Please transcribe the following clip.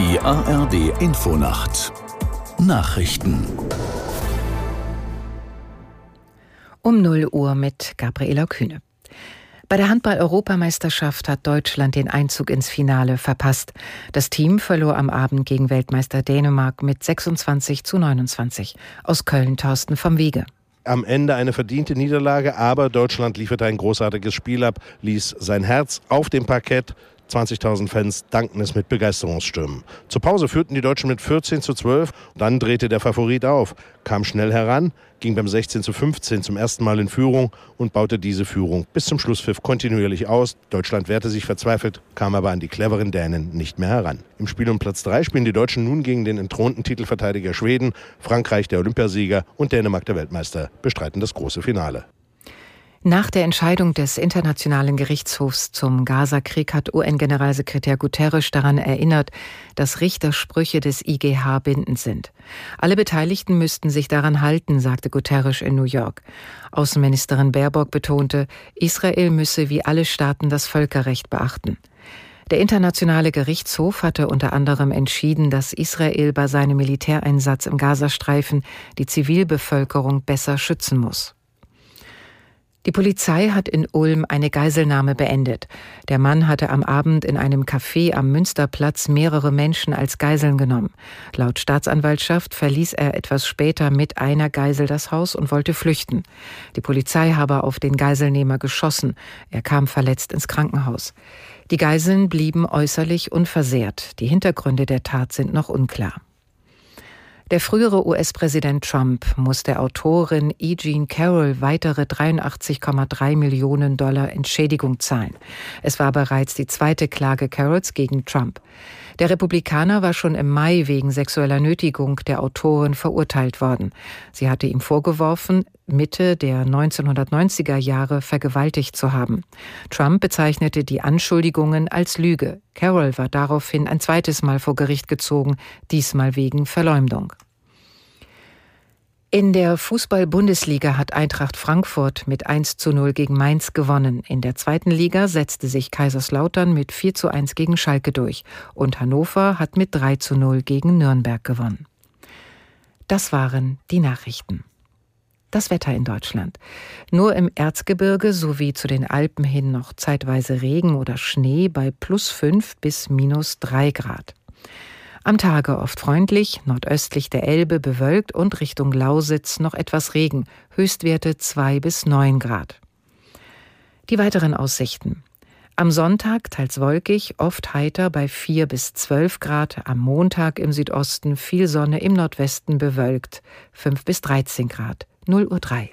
Die ARD Infonacht Nachrichten Um 0 Uhr mit Gabriela Kühne. Bei der Handball-Europameisterschaft hat Deutschland den Einzug ins Finale verpasst. Das Team verlor am Abend gegen Weltmeister Dänemark mit 26 zu 29. Aus Köln Thorsten vom Wege am Ende eine verdiente Niederlage, aber Deutschland lieferte ein großartiges Spiel ab, ließ sein Herz auf dem Parkett. 20.000 Fans danken es mit Begeisterungsstürmen. Zur Pause führten die Deutschen mit 14 zu 12. Dann drehte der Favorit auf, kam schnell heran, ging beim 16 zu 15 zum ersten Mal in Führung und baute diese Führung bis zum Schlusspfiff kontinuierlich aus. Deutschland wehrte sich verzweifelt, kam aber an die cleveren Dänen nicht mehr heran. Im Spiel um Platz 3 spielen die Deutschen nun gegen den entthronten Titelverteidiger Schweden, Frankreich der Olympiasieger und Dänemark der Weltmeister bestreiten das große Finale. Nach der Entscheidung des Internationalen Gerichtshofs zum Gaza-Krieg hat UN-Generalsekretär Guterres daran erinnert, dass Richtersprüche des IGH bindend sind. Alle Beteiligten müssten sich daran halten, sagte Guterres in New York. Außenministerin Baerbock betonte, Israel müsse wie alle Staaten das Völkerrecht beachten. Der Internationale Gerichtshof hatte unter anderem entschieden, dass Israel bei seinem Militäreinsatz im Gazastreifen die Zivilbevölkerung besser schützen muss. Die Polizei hat in Ulm eine Geiselnahme beendet. Der Mann hatte am Abend in einem Café am Münsterplatz mehrere Menschen als Geiseln genommen. Laut Staatsanwaltschaft verließ er etwas später mit einer Geisel das Haus und wollte flüchten. Die Polizei habe auf den Geiselnehmer geschossen. Er kam verletzt ins Krankenhaus. Die Geiseln blieben äußerlich unversehrt. Die Hintergründe der Tat sind noch unklar. Der frühere US-Präsident Trump muss der Autorin E. Jean Carroll weitere 83,3 Millionen Dollar Entschädigung zahlen. Es war bereits die zweite Klage Carrolls gegen Trump. Der Republikaner war schon im Mai wegen sexueller Nötigung der Autorin verurteilt worden. Sie hatte ihm vorgeworfen, Mitte der 1990er Jahre vergewaltigt zu haben. Trump bezeichnete die Anschuldigungen als Lüge. Carroll war daraufhin ein zweites Mal vor Gericht gezogen, diesmal wegen Verleumdung. In der Fußball-Bundesliga hat Eintracht Frankfurt mit 1 zu 0 gegen Mainz gewonnen. In der zweiten Liga setzte sich Kaiserslautern mit 4 zu 1 gegen Schalke durch. Und Hannover hat mit 3 zu 0 gegen Nürnberg gewonnen. Das waren die Nachrichten. Das Wetter in Deutschland. Nur im Erzgebirge sowie zu den Alpen hin noch zeitweise Regen oder Schnee bei plus 5 bis minus 3 Grad. Am Tage oft freundlich, nordöstlich der Elbe bewölkt und Richtung Lausitz noch etwas Regen, Höchstwerte 2 bis 9 Grad. Die weiteren Aussichten. Am Sonntag teils wolkig, oft heiter bei 4 bis 12 Grad, am Montag im Südosten viel Sonne, im Nordwesten bewölkt. 5 bis 13 Grad, 0 Uhr 3.